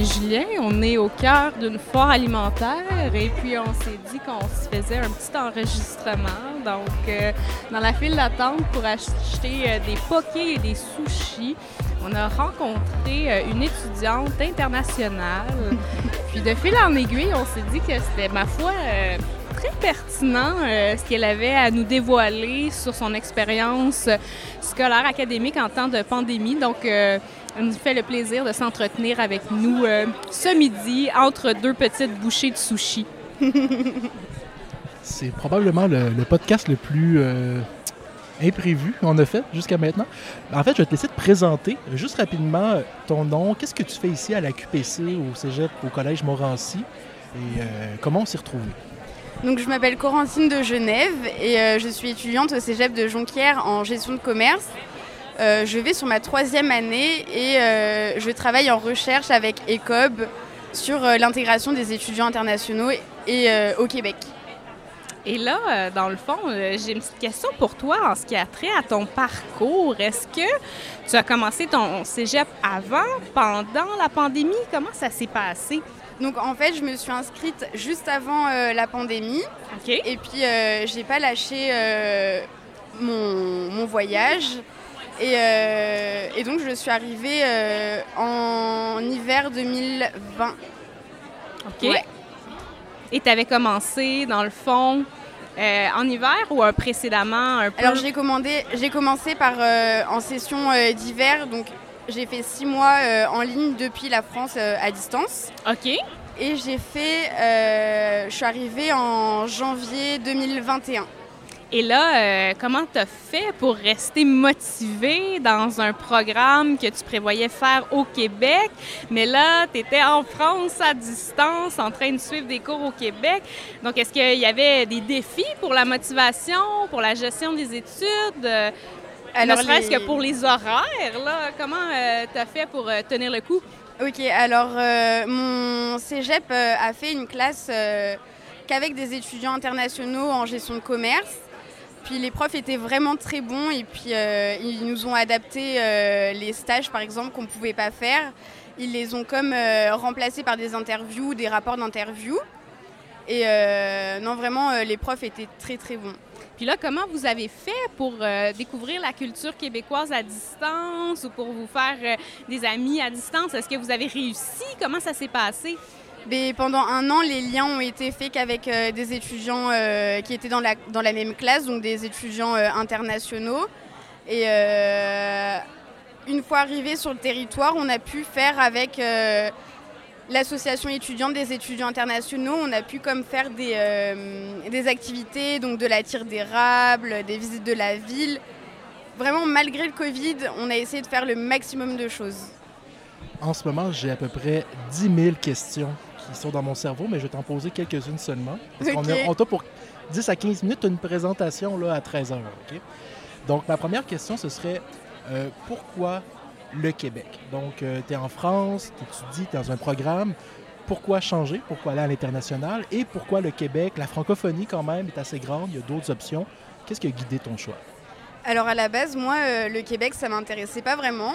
Julien, on est au cœur d'une foire alimentaire et puis on s'est dit qu'on se faisait un petit enregistrement. Donc, euh, dans la file d'attente pour acheter euh, des pokés et des sushis, on a rencontré euh, une étudiante internationale. puis de fil en aiguille, on s'est dit que c'était, ma foi, pertinent ce qu'elle avait à nous dévoiler sur son expérience scolaire académique en temps de pandémie. Donc, elle nous fait le plaisir de s'entretenir avec nous euh, ce midi entre deux petites bouchées de sushi. C'est probablement le, podcast le plus euh, imprévu qu'on a fait jusqu'à maintenant. En fait, je vais te laisser te présenter juste rapidement euh, ton nom. Qu'est-ce que tu fais ici à la QPC, au Cégep, au Collège Morancy? Et comment on s'y retrouvé? Donc, je m'appelle Corentine de Genève et je suis étudiante au Cégep de Jonquière en gestion de commerce. Euh, je vais sur ma troisième année et euh, je travaille en recherche avec ECOB sur euh, l'intégration des étudiants internationaux et, au Québec. Et là, dans le fond, j'ai une petite question pour toi en ce qui a trait à ton parcours. Est-ce que tu as commencé ton cégep avant, pendant la pandémie? Comment ça s'est passé? Donc en fait, je me suis inscrite juste avant la pandémie. Et puis, j'ai pas lâché mon, mon, voyage. Euh, et, donc je suis arrivée euh, en hiver 2020. OK. Et tu avais commencé, dans le fond, euh, en hiver ou précédemment un peu? Alors j'ai commencé par en session d'hiver, donc j'ai fait six mois en ligne depuis la France à distance. OK. Et j'ai fait, je suis arrivée en janvier 2021. Et là, euh, comment tu as fait pour rester motivé dans un programme que tu prévoyais faire au Québec, mais là, tu étais en France à distance en train de suivre des cours au Québec? Donc, est-ce qu'il y avait des défis pour la motivation, pour la gestion des études? Alors, ne serait-ce que pour les horaires, là, comment euh, tu as fait pour euh, tenir le coup? OK, alors mon cégep a fait une classe qu'avec des étudiants internationaux en gestion de commerce. Puis les profs étaient vraiment très bons et puis euh, ils nous ont adapté euh, les stages par exemple qu'on ne pouvait pas faire. Ils les ont comme euh, remplacés par des interviews, des rapports d'interviews. Et non, vraiment, les profs étaient très très bons. Puis là, comment vous avez fait pour découvrir la culture québécoise à distance ou pour vous faire des amis à distance? Est-ce que vous avez réussi? Comment ça s'est passé? pendant un an, les liens ont été faits qu'avec euh, des étudiants euh, qui étaient dans la, dans la même classe, donc des étudiants euh, internationaux. Et une fois arrivés sur le territoire, on a pu faire avec l'association étudiante des étudiants internationaux, on a pu comme faire des, des activités, donc de la tire d'érable, des visites de la ville. Vraiment, malgré le Covid, on a essayé de faire le maximum de choses. En ce moment, j'ai à peu près 10 000 questions qui sont dans mon cerveau, mais je vais t'en poser quelques-unes seulement. Parce qu'on a, pour 10 à 15 minutes une présentation là, à 13 heures. Donc, ma première question, ce serait euh, pourquoi le Québec? Donc, euh, tu es en France, tu étudies, tu es dans un programme. Pourquoi changer? Pourquoi aller à l'international? Et pourquoi le Québec? La francophonie, quand même, est assez grande? Il y a d'autres options. Qu'est-ce qui a guidé ton choix? Alors, à la base, moi, euh, le Québec, ça m'intéressait pas vraiment.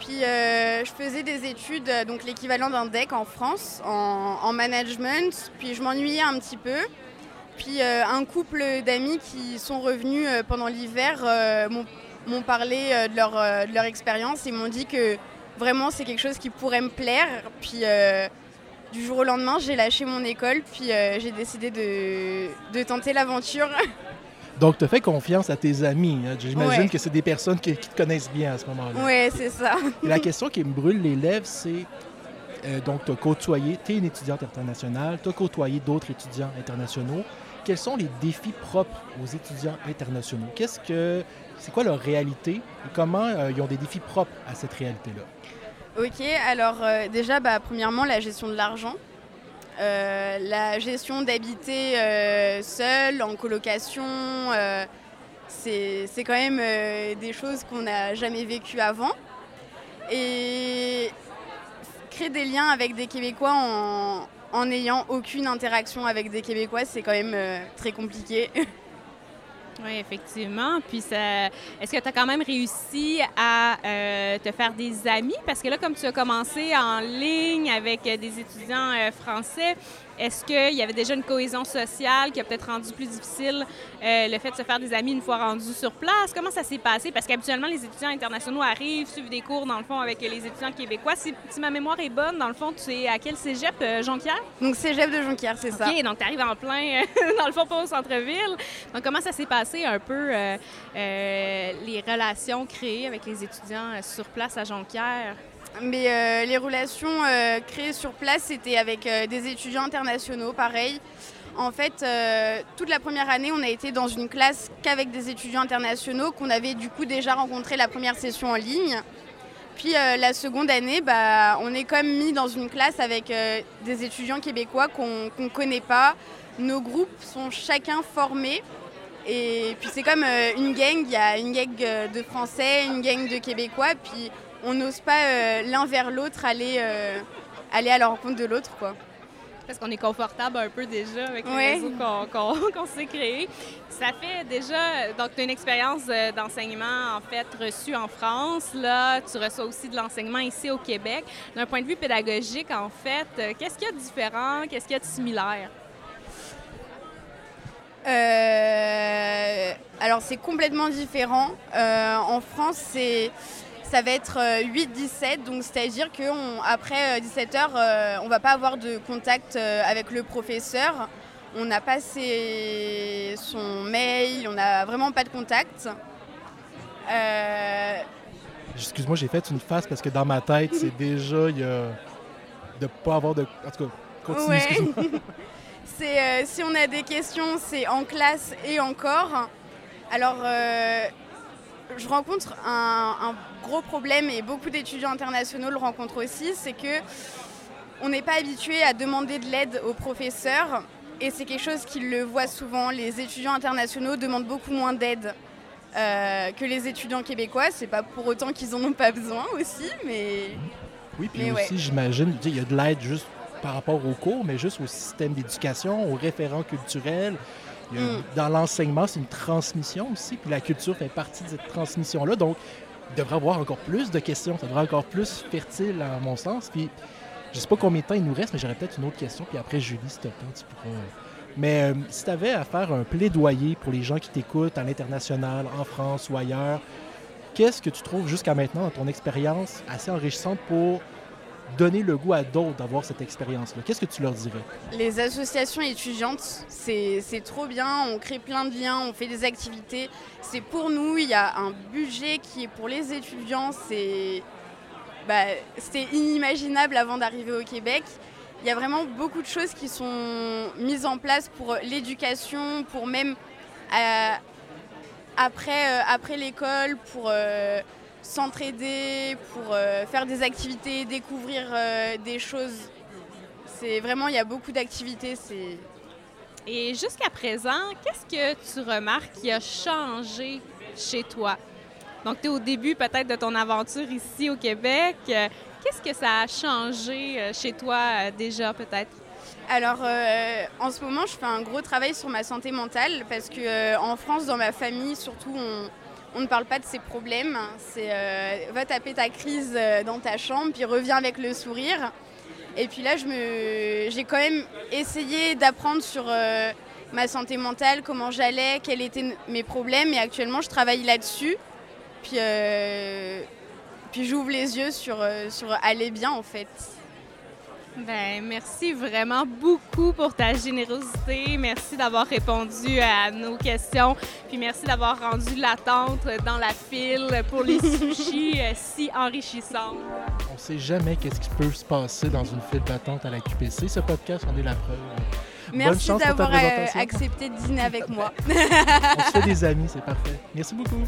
Puis euh, je faisais des études, donc l'équivalent d'un DEC en France, en, management. Puis je m'ennuyais un petit peu. Puis un couple d'amis qui sont revenus pendant l'hiver m'ont parlé de leur, de leur expérience et m'ont dit que vraiment c'est quelque chose qui pourrait me plaire. Puis du jour au lendemain, j'ai lâché mon école, puis j'ai décidé de, de tenter l'aventure. Donc, tu as fait confiance à tes amis. Hein. J'imagine que c'est des personnes qui, te connaissent bien à ce moment-là. Oui, c'est ça. la question qui me brûle les lèvres, c'est euh, donc, tu as côtoyé, tu es une étudiante internationale, tu as côtoyé d'autres étudiants internationaux. Quels sont les défis propres aux étudiants internationaux? Qu'est-ce que, c'est quoi leur réalité et comment euh, ils ont des défis propres à cette réalité-là? OK, alors euh, déjà, bah, premièrement, la gestion de l'argent. Euh, la gestion d'habiter seul, en colocation, c'est quand même des choses qu'on n'a jamais vécues avant. Et créer des liens avec des Québécois en n'ayant aucune interaction avec des Québécois, c'est quand même très compliqué. Oui, effectivement. Puis, est-ce que tu as quand même réussi à euh, te faire des amis? Parce que là, comme tu as commencé en ligne avec des étudiants euh, français, est-ce qu'il y avait déjà une cohésion sociale qui a peut-être rendu plus difficile euh, le fait de se faire des amis une fois rendu sur place? Comment ça s'est passé? Parce qu'habituellement, les étudiants internationaux arrivent, suivent des cours, dans le fond, avec les étudiants québécois. Si, ma mémoire est bonne, dans le fond, tu es à quel cégep, Jonquière? Donc, cégep de Jonquière, c'est ça. OK, donc tu arrives en plein, dans le fond, pas au centre-ville. Donc, comment ça s'est passé? un peu euh, euh, les relations créées avec les étudiants euh, sur place à Jonquière? Mais les relations créées sur place, c'était avec des étudiants internationaux, pareil. En fait, toute la première année, on a été dans une classe qu'avec des étudiants internationaux qu'on avait du coup déjà rencontré la première session en ligne. Puis la seconde année, bah, on est comme mis dans une classe avec des étudiants québécois qu'on ne connaît pas. Nos groupes sont chacun formés et puis c'est comme euh, une gang, il y a une gang euh, de Français, une gang de Québécois, puis on n'ose pas euh, l'un vers l'autre aller, aller à la rencontre de l'autre. quoi. Parce qu'on est confortable un peu déjà avec les réseaux qu'on s'est créés. Ça fait déjà, donc tu as une expérience d'enseignement en fait reçue en France. Là, tu reçois aussi de l'enseignement ici au Québec. D'un point de vue pédagogique, en fait, qu'est-ce qu'il y a de différent, qu'est-ce qu'il y a de similaire? Euh, alors c'est complètement différent. Euh, en France, c'est ça va être 8-17, euh, donc c'est-à-dire qu'après 17h, on va pas avoir de contact avec le professeur. On n'a pas son mail, on n'a vraiment pas de contact. Excuse-moi, j'ai fait une face parce que dans ma tête, c'est déjà il y a de pas avoir de. En tout cas, continue. Euh, si on a des questions, c'est en classe et encore. Alors, euh, je rencontre un, gros problème et beaucoup d'étudiants internationaux le rencontrent aussi, c'est que on n'est pas habitué à demander de l'aide aux professeurs et c'est quelque chose qu'ils le voient souvent. Les étudiants internationaux demandent beaucoup moins d'aide euh, que les étudiants québécois. C'est pas pour autant qu'ils en ont pas besoin aussi, mais. Oui, puis aussi, j'imagine, il y a de l'aide juste par rapport aux cours, mais juste au système d'éducation, aux référents culturels. Mm. Dans l'enseignement, c'est une transmission aussi, puis la culture fait partie de cette transmission-là. Donc, il devrait y avoir encore plus de questions, ça devrait être encore plus fertile à mon sens. Puis, je ne sais pas combien de temps il nous reste, mais j'aurais peut-être une autre question. Puis après, Julie, si tu tu pourras. Mais euh, si tu avais à faire un plaidoyer pour les gens qui t'écoutent à l'international, en France ou ailleurs, qu'est-ce que tu trouves jusqu'à maintenant dans ton expérience assez enrichissante pour donner le goût à d'autres d'avoir cette expérience-là? Qu'est-ce que tu leur dirais? Les associations étudiantes, c'est trop bien. On crée plein de liens, on fait des activités. C'est pour nous, il y a un budget qui est pour les étudiants. C'est bah, inimaginable avant d'arriver au Québec. Il y a vraiment beaucoup de choses qui sont mises en place pour l'éducation, pour même euh, après, euh, après l'école, pour... Euh, s'entraider, pour euh, faire des activités, découvrir euh, des choses. C'est vraiment, il y a beaucoup d'activités. C'est... Et jusqu'à présent, qu'est-ce que tu remarques qui a changé chez toi? Donc, tu es au début peut-être de ton aventure ici au Québec. Qu'est-ce que ça a changé euh, chez toi déjà peut-être? Alors, en ce moment, je fais un gros travail sur ma santé mentale parce que en France, dans ma famille, surtout, on, on ne parle pas de ses problèmes. C'est euh, va taper ta crise euh, dans ta chambre, puis reviens avec le sourire. Et puis là, j'ai quand même essayé d'apprendre sur euh, ma santé mentale, comment j'allais, quels étaient mes problèmes. Et actuellement, je travaille là-dessus. Puis, j'ouvre les yeux sur, sur aller bien, en fait. Ben, merci vraiment beaucoup pour ta générosité. Merci d'avoir répondu à nos questions. Puis merci d'avoir rendu l'attente dans la file pour les sushis euh, si enrichissants. On ne sait jamais qu'est-ce qui peut se passer dans une file d'attente à la QPC. Ce podcast en est la preuve. Merci d'avoir euh, accepté de dîner avec moi. On se fait des amis, c'est parfait. Merci beaucoup.